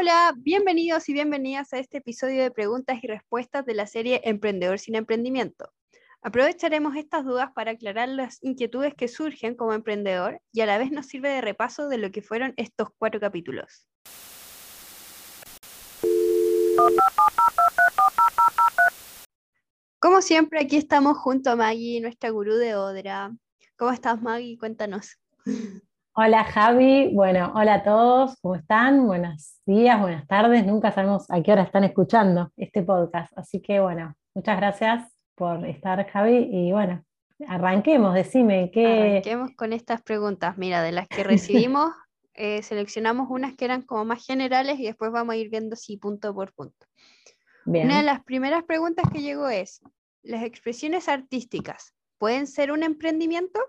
Hola, bienvenidos y bienvenidas a este episodio de preguntas y respuestas de la serie Emprendedor sin Emprendimiento. Aprovecharemos estas dudas para aclarar las inquietudes que surgen como emprendedor y a la vez nos sirve de repaso de lo que fueron estos cuatro capítulos. Como siempre, aquí estamos junto a Maggie, nuestra gurú de Odra. ¿Cómo estás, Maggie? Cuéntanos. Hola, Javi. Bueno, hola a todos. ¿Cómo están? Buenos días, buenas tardes. Nunca sabemos a qué hora están escuchando este podcast. Así que, bueno, muchas gracias por estar, Javi. Y bueno, arranquemos, decime qué. Arranquemos con estas preguntas. Mira, de las que recibimos, eh, seleccionamos unas que eran como más generales y después vamos a ir viendo si punto por punto. Una de las primeras preguntas que llegó es: ¿las expresiones artísticas pueden ser un emprendimiento?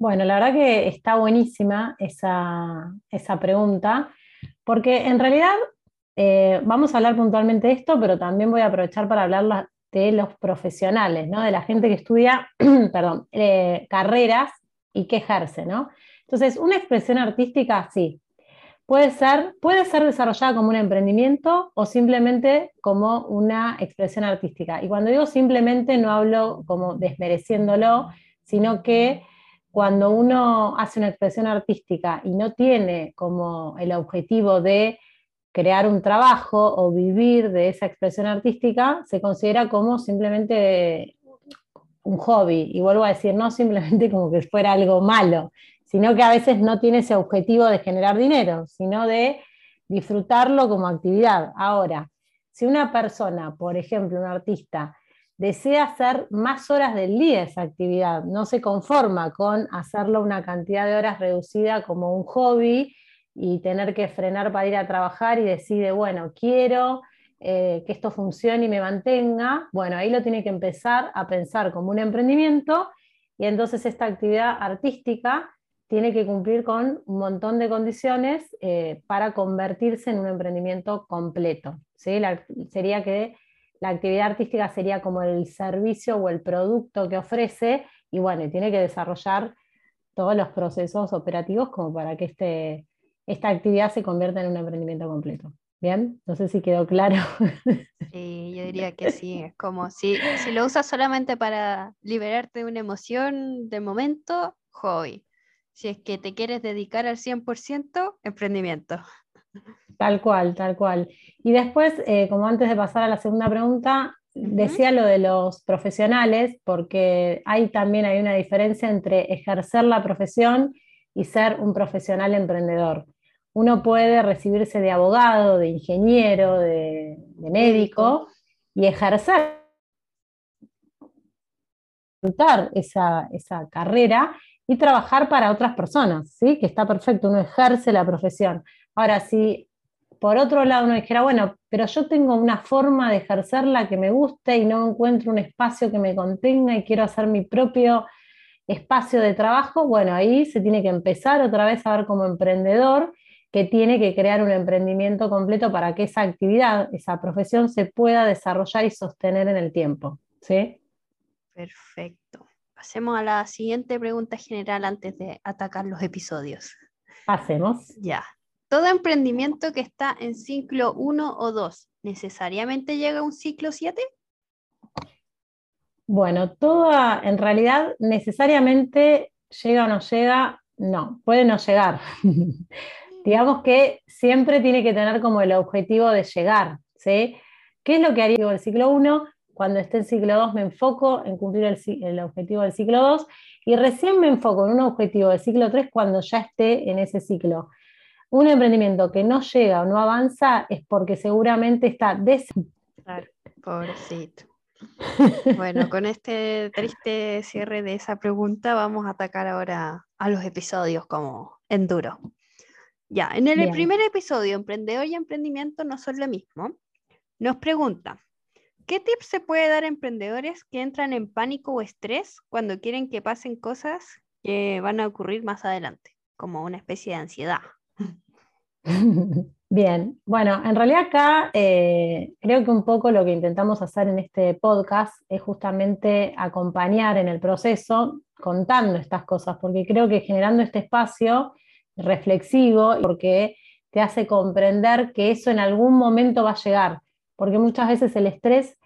Bueno, la verdad que está buenísima esa, esa pregunta, porque en realidad eh, vamos a hablar puntualmente de esto, pero también voy a aprovechar para hablar de los profesionales, ¿no? de la gente que estudia perdón, eh, carreras y que ejerce. ¿no? Entonces, una expresión artística, sí, puede ser, puede ser desarrollada como un emprendimiento o simplemente como una expresión artística. Y cuando digo simplemente no hablo como desmereciéndolo, sino que cuando uno hace una expresión artística y no tiene como el objetivo de crear un trabajo o vivir de esa expresión artística, se considera como simplemente un hobby. Y vuelvo a decir, no simplemente como que fuera algo malo, sino que a veces no tiene ese objetivo de generar dinero, sino de disfrutarlo como actividad. Ahora, si una persona, por ejemplo, un artista, desea hacer más horas del día esa actividad, no se conforma con hacerlo una cantidad de horas reducida como un hobby y tener que frenar para ir a trabajar y decide, bueno, quiero eh, que esto funcione y me mantenga, bueno, ahí lo tiene que empezar a pensar como un emprendimiento y entonces esta actividad artística tiene que cumplir con un montón de condiciones eh, para convertirse en un emprendimiento completo. ¿sí? sería que la actividad artística sería como el servicio o el producto que ofrece y bueno, tiene que desarrollar todos los procesos operativos como para que este, esta actividad se convierta en un emprendimiento completo. ¿Bien? No sé si quedó claro. Sí, yo diría que sí. Es como si, si lo usas solamente para liberarte de una emoción de momento, hobby. Si es que te quieres dedicar al 100%, emprendimiento. Tal cual, tal cual. Y después, eh, como antes de pasar a la segunda pregunta, decía lo de los profesionales, porque hay también hay una diferencia entre ejercer la profesión y ser un profesional emprendedor. Uno puede recibirse de abogado, de ingeniero, de, médico y ejercer esa, esa carrera y trabajar para otras personas, ¿sí? que está perfecto, uno ejerce la profesión. Ahora, si por otro lado uno dijera, bueno, pero yo tengo una forma de ejercerla que me guste y no encuentro un espacio que me contenga y quiero hacer mi propio espacio de trabajo, bueno, ahí se tiene que empezar otra vez a ver como emprendedor que tiene que crear un emprendimiento completo para que esa actividad, esa profesión se pueda desarrollar y sostener en el tiempo. ¿sí? Perfecto. Pasemos a la siguiente pregunta general antes de atacar los episodios. Pasemos. Ya. ¿Todo emprendimiento que está en ciclo 1 o 2 necesariamente llega a un ciclo 7? Bueno, toda, en realidad, necesariamente llega o no llega, no, puede no llegar. Digamos que siempre tiene que tener como el objetivo de llegar, ¿sí? ¿Qué es lo que haría el ciclo 1? Cuando esté en ciclo 2 me enfoco en cumplir el, el, objetivo del ciclo 2 y recién me enfoco en un objetivo del ciclo 3 cuando ya esté en ese ciclo un emprendimiento que no llega o no avanza es porque seguramente está des... pobrecito. Bueno, con este triste cierre de esa pregunta vamos a atacar ahora a los episodios como en duro. Ya, en el primer episodio, Emprendedor y Emprendimiento no son lo mismo. Nos pregunta, ¿qué tips se puede dar a emprendedores que entran en pánico o estrés cuando quieren que pasen cosas que van a ocurrir más adelante, como una especie de ansiedad? Bien, bueno, en realidad acá eh, creo que un poco lo que intentamos hacer en este podcast es justamente acompañar en el proceso contando estas cosas, porque creo que generando este espacio reflexivo, porque te hace comprender que eso en algún momento va a llegar, porque muchas veces el estrés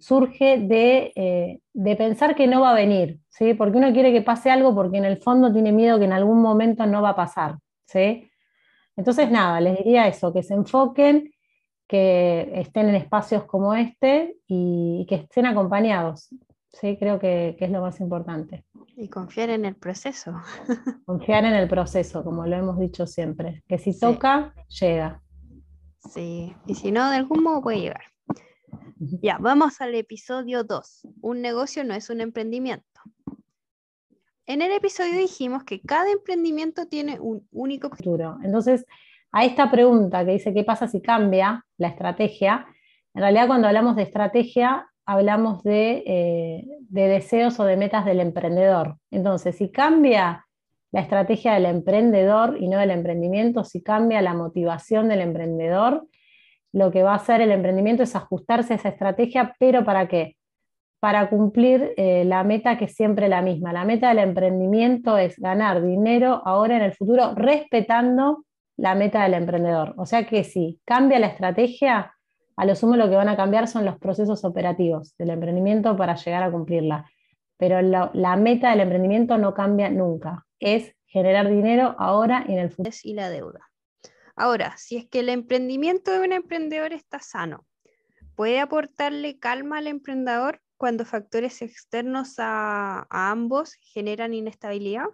surge de, eh, de, pensar que no va a venir, ¿sí? porque uno quiere que pase algo porque en el fondo tiene miedo que en algún momento no va a pasar. ¿sí? Entonces, nada, les diría eso, que se enfoquen, que estén en espacios como este y que estén acompañados. Sí, creo que, es lo más importante. Y confiar en el proceso. Confiar en el proceso, como lo hemos dicho siempre, que si toca, llega. Sí, y si no, de algún modo puede llegar. Ya, vamos al episodio 2. Un negocio no es un emprendimiento. En el episodio dijimos que cada emprendimiento tiene un único futuro. Entonces, a esta pregunta que dice qué pasa si cambia la estrategia, en realidad cuando hablamos de estrategia hablamos eh, de, deseos o de metas del emprendedor. Entonces, si cambia la estrategia del emprendedor y no del emprendimiento, si cambia la motivación del emprendedor, lo que va a hacer el emprendimiento es ajustarse a esa estrategia, pero ¿para qué? Para cumplir eh, la meta que es siempre la misma. La meta del emprendimiento es ganar dinero ahora en el futuro, respetando la meta del emprendedor. O sea que si cambia la estrategia, a lo sumo lo que van a cambiar son los procesos operativos del emprendimiento para llegar a cumplirla. Pero la meta del emprendimiento no cambia nunca. Es generar dinero ahora y en el futuro. Y la deuda. Ahora, si es que el emprendimiento de un emprendedor está sano, ¿puede aportarle calma al emprendedor cuando factores externos a, ambos generan inestabilidad?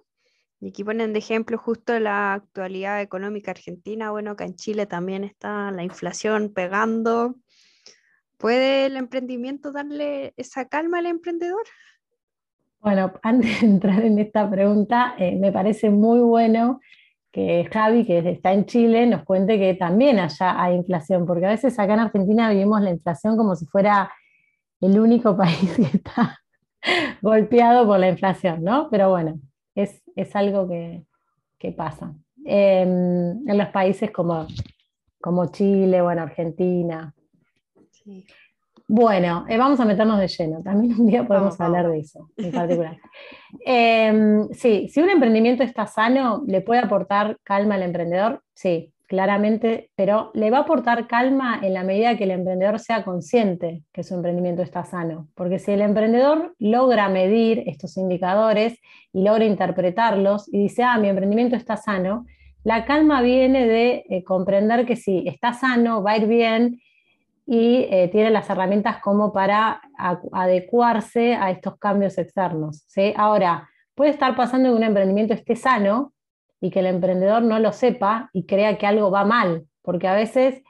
Y aquí ponen de ejemplo justo la actualidad económica argentina. Bueno, acá en Chile también está la inflación pegando. ¿Puede el emprendimiento darle esa calma al emprendedor? Bueno, antes de entrar en esta pregunta, eh, me parece muy bueno que Javi, que está en Chile, nos cuente que también allá hay inflación, porque a veces acá en Argentina vivimos la inflación como si fuera el único país que está golpeado por la inflación, ¿no? Pero bueno, es, algo que, pasa. Em, en los países como, como Chile, bueno, Argentina. Bueno, eh, vamos a meternos de lleno. También un día podemos hablar de eso en particular. Em, sí, si un emprendimiento está sano, ¿le puede aportar calma al emprendedor? Sí, claramente, pero le va a aportar calma en la medida que el emprendedor sea consciente que su emprendimiento está sano. Porque si el emprendedor logra medir estos indicadores y logra interpretarlos y dice, ah, mi emprendimiento está sano, la calma viene de eh, comprender que si está sano, va a ir bien y eh, tiene las herramientas como para adecuarse a estos cambios externos. ¿sí? Ahora, puede estar pasando que un emprendimiento esté sano, y que el emprendedor no lo sepa y crea que algo va mal, porque a veces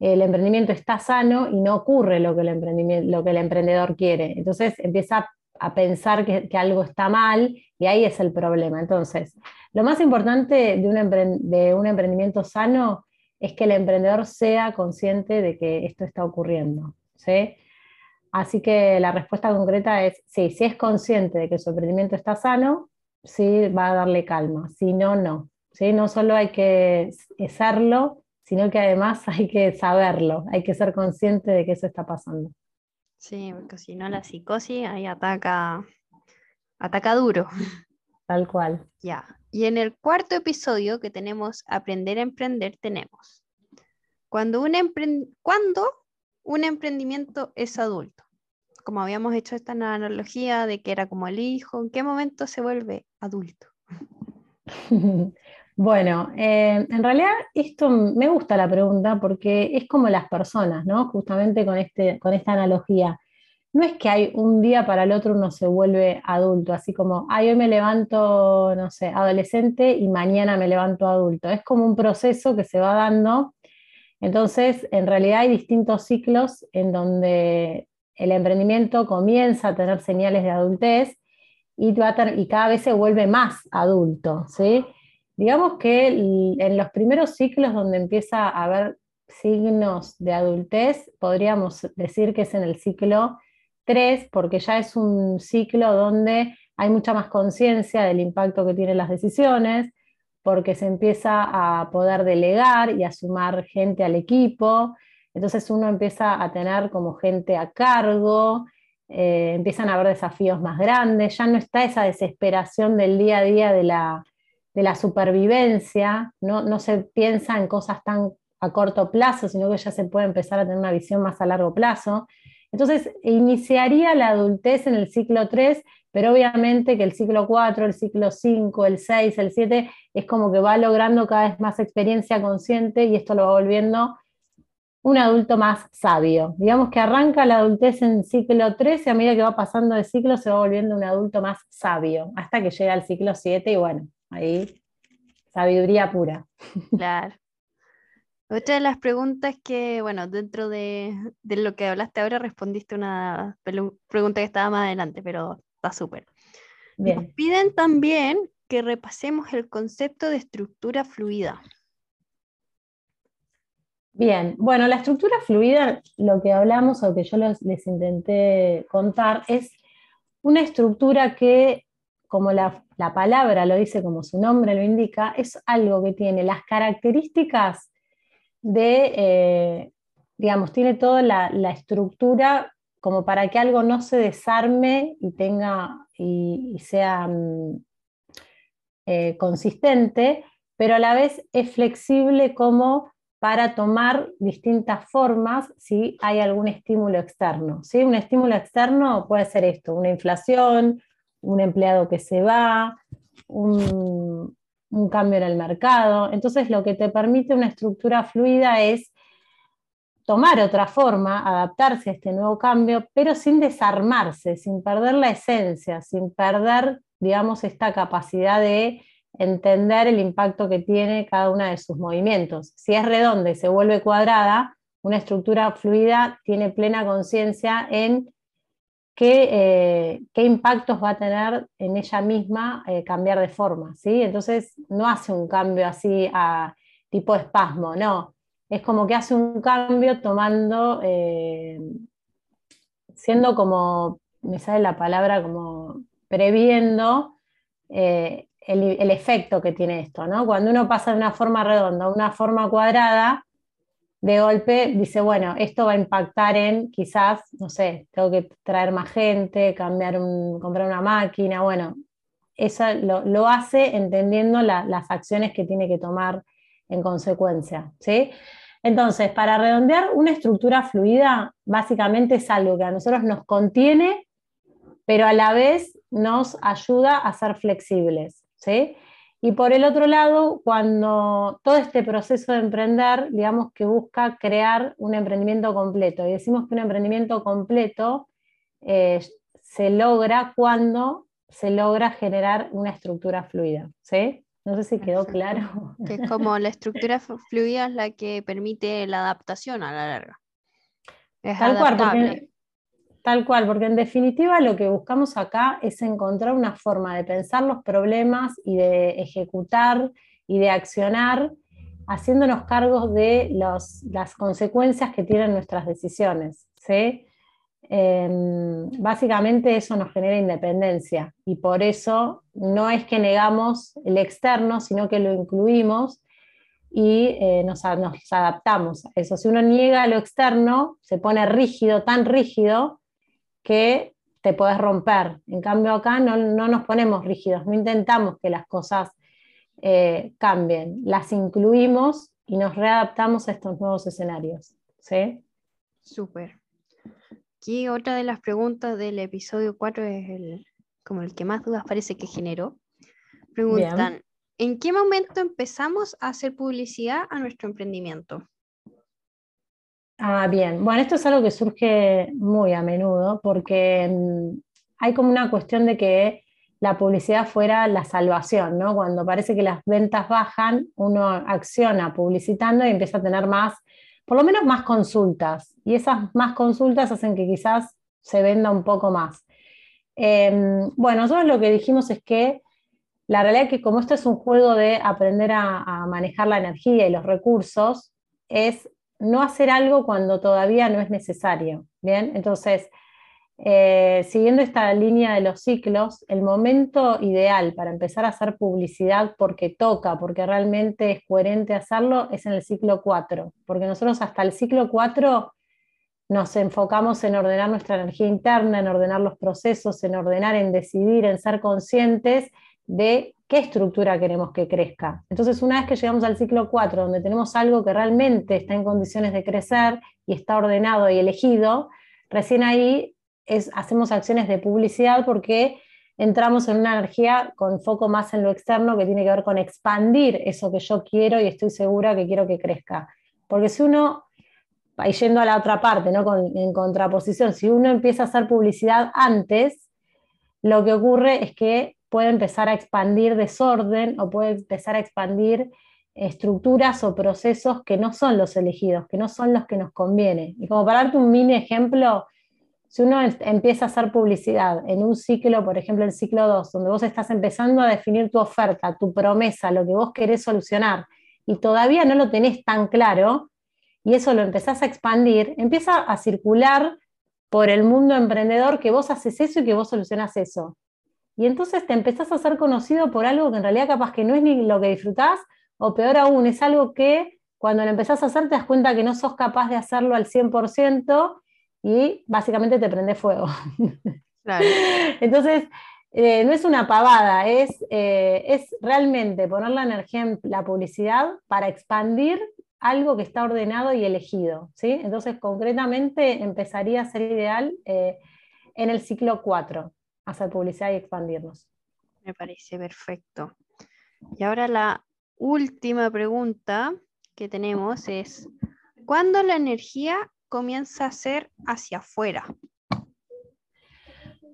el emprendimiento está sano y no ocurre lo que el, emprendimiento, lo que el emprendedor quiere. Entonces empieza a pensar que, algo está mal y ahí es el problema. Entonces, lo más importante de un, de un emprendimiento sano es que el emprendedor sea consciente de que esto está ocurriendo. ¿sí? Así que la respuesta concreta es sí, si es consciente de que su emprendimiento está sano, sí va a darle calma, si no, no. ¿sí? No solo hay que serlo, sino que además hay que saberlo, hay que ser consciente de que eso está pasando. Sí, porque si no la psicosis ahí ataca, ataca duro. Tal cual. Ya. Y en el cuarto episodio que tenemos Aprender a Emprender, tenemos cuando un, cuando un emprendimiento es adulto como habíamos hecho esta analogía de que era como el hijo, ¿en qué momento se vuelve adulto? Bueno, eh, en realidad esto me gusta la pregunta porque es como las personas, ¿no? Justamente con, este, con esta analogía. No es que hay un día para el otro uno se vuelve adulto, así como, ay, hoy me levanto, no sé, adolescente y mañana me levanto adulto. Es como un proceso que se va dando. Entonces, en realidad hay distintos ciclos en donde el emprendimiento comienza a tener señales de adultez y, y cada vez se vuelve más adulto. ¿sí? Digamos que en los primeros ciclos donde empieza a haber signos de adultez, podríamos decir que es en el ciclo 3, porque ya es un ciclo donde hay mucha más conciencia del impacto que tienen las decisiones, porque se empieza a poder delegar y a sumar gente al equipo, entonces uno empieza a tener como gente a cargo, eh, empiezan a haber desafíos más grandes, ya no está esa desesperación del día a día de la, la supervivencia, ¿no? no se piensa en cosas tan a corto plazo, sino que ya se puede empezar a tener una visión más a largo plazo. Entonces, iniciaría la adultez en el ciclo 3, pero obviamente que el ciclo 4, el ciclo 5, el 6, el 7, es como que va logrando cada vez más experiencia consciente y esto lo va volviendo un adulto más sabio. Digamos que arranca la adultez en ciclo 3 y a medida que va pasando de ciclo se va volviendo un adulto más sabio, hasta que llega al ciclo 7 y bueno, ahí sabiduría pura. Claro. Otra de las preguntas que, bueno, dentro de, lo que hablaste ahora, respondiste una pregunta que estaba más adelante, pero está súper. Nos piden también que repasemos el concepto de estructura fluida. Bien, bueno, la estructura fluida, lo que hablamos o que yo les, intenté contar, es una estructura que, como la, palabra lo dice, como su nombre lo indica, es algo que tiene las características de, eh, digamos, tiene toda la, estructura como para que algo no se desarme y tenga y, sea mm, eh, consistente, pero a la vez es flexible como para tomar distintas formas si hay algún estímulo externo. ¿sí? Un estímulo externo puede ser esto, una inflación, un empleado que se va, un, un cambio en el mercado. Entonces lo que te permite una estructura fluida es tomar otra forma, adaptarse a este nuevo cambio, pero sin desarmarse, sin perder la esencia, sin perder, digamos, esta capacidad de entender el impacto que tiene cada uno de sus movimientos. Si es redonda y se vuelve cuadrada, una estructura fluida tiene plena conciencia en qué, eh, impactos va a tener en ella misma eh, cambiar de forma. ¿sí? Entonces no hace un cambio así a tipo espasmo, no. Es como que hace un cambio tomando, eh, siendo como, me sale la palabra, como previendo el, efecto que tiene esto, ¿no? Cuando uno pasa de una forma redonda a una forma cuadrada, de golpe dice, bueno, esto va a impactar en quizás, no sé, tengo que traer más gente, cambiar comprar una máquina, bueno, eso lo, hace entendiendo las acciones que tiene que tomar en consecuencia, ¿sí? Entonces, para redondear, una estructura fluida básicamente es algo que a nosotros nos contiene, pero a la vez nos ayuda a ser flexibles. ¿Sí? Y por el otro lado, cuando todo este proceso de emprender, digamos que busca crear un emprendimiento completo. Y decimos que un emprendimiento completo eh, se logra cuando se logra generar una estructura fluida. ¿sí? No sé si quedó claro. Que es como la estructura fluida es la que permite la adaptación a la larga. Es Tal cual, Tal cual, porque en definitiva lo que buscamos acá es encontrar una forma de pensar los problemas y de ejecutar y de accionar haciéndonos cargos de las consecuencias que tienen nuestras decisiones. Em, básicamente eso nos genera independencia y por eso no es que negamos el externo, sino que lo incluimos y eh, nos, nos, adaptamos a eso. Si uno niega lo externo, se pone rígido, tan rígido, que te puedes romper. En cambio acá no, nos ponemos rígidos, no intentamos que las cosas eh, cambien, las incluimos y nos readaptamos a estos nuevos escenarios. ¿sí? Súper. Aquí otra de las preguntas del episodio 4 es el, como el que más dudas parece que generó. Preguntan, ¿en qué momento empezamos a hacer publicidad a nuestro emprendimiento? Ah, bien. Bueno, esto es algo que surge muy a menudo porque mm, hay como una cuestión de que la publicidad fuera la salvación, ¿no? Cuando parece que las ventas bajan, uno acciona publicitando y empieza a tener más, por lo menos más consultas. Y esas más consultas hacen que quizás se venda un poco más. Em, bueno, nosotros lo que dijimos es que la realidad es que como esto es un juego de aprender a manejar la energía y los recursos, es no hacer algo cuando todavía no es necesario. Bien, entonces, eh, siguiendo esta línea de los ciclos, el momento ideal para empezar a hacer publicidad porque toca, porque realmente es coherente hacerlo, es en el ciclo 4, porque nosotros hasta el ciclo 4 nos enfocamos en ordenar nuestra energía interna, en ordenar los procesos, en ordenar, en decidir, en ser conscientes de qué estructura queremos que crezca. Entonces, una vez que llegamos al ciclo 4, donde tenemos algo que realmente está en condiciones de crecer y está ordenado y elegido, recién ahí es, hacemos acciones de publicidad porque entramos en una energía con foco más en lo externo que tiene que ver con expandir eso que yo quiero y estoy segura que quiero que crezca. Porque si uno, yendo a la otra parte, ¿no? en contraposición, si uno empieza a hacer publicidad antes, lo que ocurre es que puede empezar a expandir desorden o puede empezar a expandir estructuras o procesos que no son los elegidos, que no son los que nos conviene. Y como para darte un mini ejemplo, si uno empieza a hacer publicidad en un ciclo, por ejemplo el ciclo 2, donde vos estás empezando a definir tu oferta, tu promesa, lo que vos querés solucionar, y todavía no lo tenés tan claro, y eso lo empezás a expandir, empieza a circular por el mundo emprendedor que vos haces eso y que vos solucionás eso. Y entonces te empezás a ser conocido por algo que en realidad capaz que no es ni lo que disfrutás, o peor aún, es algo que cuando lo empezás a hacer te das cuenta que no sos capaz de hacerlo al 100% y básicamente te prende fuego. Entonces, eh, no es una pavada, es, eh, es realmente poner la energía en la publicidad para expandir algo que está ordenado y elegido. ¿sí? Entonces, concretamente, empezaría a ser ideal eh, en el ciclo 4 hacer publicidad y expandirnos. Me parece perfecto. Y ahora la última pregunta que tenemos es, ¿cuándo la energía comienza a ser hacia afuera?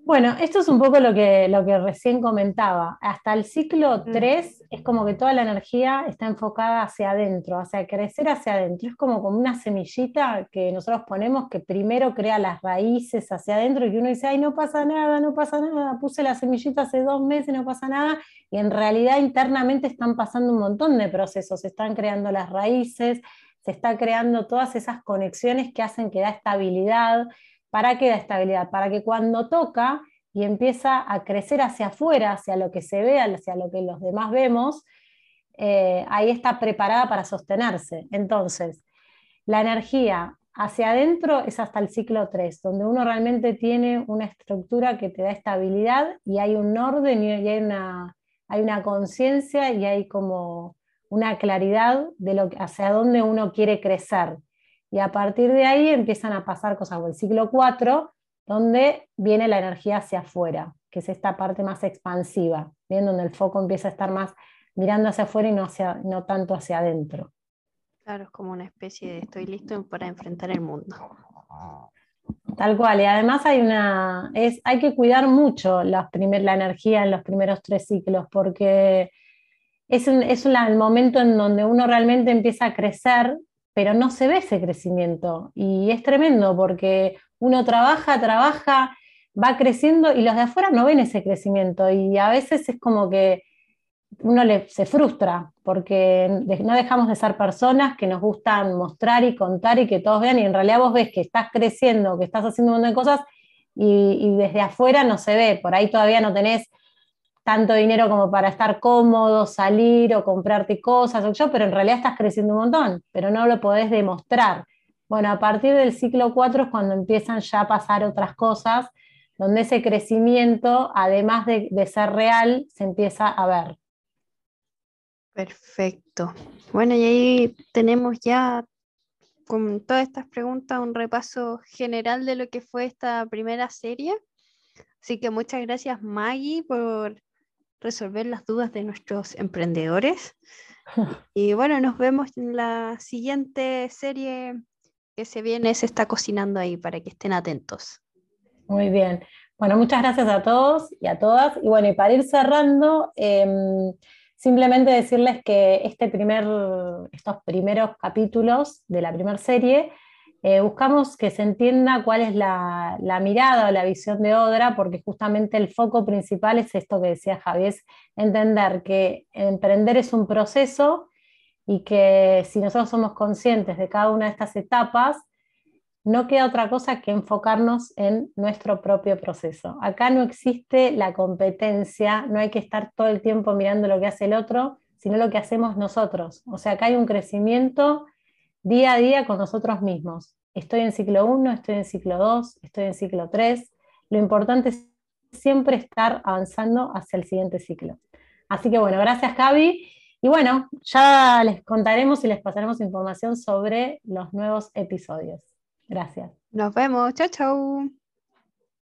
Bueno, esto es un poco lo que, lo que recién comentaba. Hasta el ciclo 3 mm. es como que toda la energía está enfocada hacia adentro, hacia crecer hacia adentro. Es como, como una semillita que nosotros ponemos que primero crea las raíces hacia adentro y uno dice, ay, no pasa nada, no pasa nada, puse la semillita hace dos meses, no pasa nada. Y en realidad internamente están pasando un montón de procesos, se están creando las raíces, se está creando todas esas conexiones que hacen que da estabilidad ¿Para qué da estabilidad? Para que cuando toca y empieza a crecer hacia afuera, hacia lo que se ve, hacia lo que los demás vemos, eh, ahí está preparada para sostenerse. Entonces, la energía hacia adentro es hasta el ciclo 3, donde uno realmente tiene una estructura que te da estabilidad y hay un orden y hay una, hay una conciencia y hay como una claridad de lo, hacia dónde uno quiere crecer. Y a partir de ahí empiezan a pasar cosas, o el ciclo 4, donde viene la energía hacia afuera, que es esta parte más expansiva, ¿bien? donde el foco empieza a estar más mirando hacia afuera y no, hacia, no tanto hacia adentro. Claro, es como una especie de estoy listo para enfrentar el mundo. Tal cual, y además hay una, es, hay que cuidar mucho la, la energía en los primeros tres ciclos, porque es, es el momento en donde uno realmente empieza a crecer pero no se ve ese crecimiento. Y es tremendo porque uno trabaja, trabaja, va creciendo y los de afuera no ven ese crecimiento. Y a veces es como que uno se frustra porque no dejamos de ser personas que nos gustan mostrar y contar y que todos vean. Y en realidad vos ves que estás creciendo, que estás haciendo un montón de cosas y, y desde afuera no se ve. Por ahí todavía no tenés tanto dinero como para estar cómodo, salir o comprarte cosas, o yo, pero en realidad estás creciendo un montón, pero no lo podés demostrar. Bueno, a partir del ciclo 4 es cuando empiezan ya a pasar otras cosas, donde ese crecimiento, además de, de ser real, se empieza a ver. Perfecto. Bueno, y ahí tenemos ya con todas estas preguntas un repaso general de lo que fue esta primera serie. Así que muchas gracias Maggie por resolver las dudas de nuestros emprendedores. Y bueno, nos vemos en la siguiente serie que se viene, se está cocinando ahí para que estén atentos. Muy bien. Bueno, muchas gracias a todos y a todas. Y bueno, y para ir cerrando, em, simplemente decirles que este primer, estos primeros capítulos de la primera serie eh, buscamos que se entienda cuál es la, mirada o la visión de Odra, porque justamente el foco principal es esto que decía Javier, entender que emprender es un proceso y que si nosotros somos conscientes de cada una de estas etapas, no queda otra cosa que enfocarnos en nuestro propio proceso. Acá no existe la competencia, no hay que estar todo el tiempo mirando lo que hace el otro, sino lo que hacemos nosotros. O sea, acá hay un crecimiento día a día con nosotros mismos. Estoy en ciclo 1, estoy en ciclo 2, estoy en ciclo 3. Lo importante es siempre estar avanzando hacia el siguiente ciclo. Así que bueno, gracias Javi. Y bueno, ya les contaremos y les pasaremos información sobre los nuevos episodios. Gracias. Nos vemos. Chao, chao.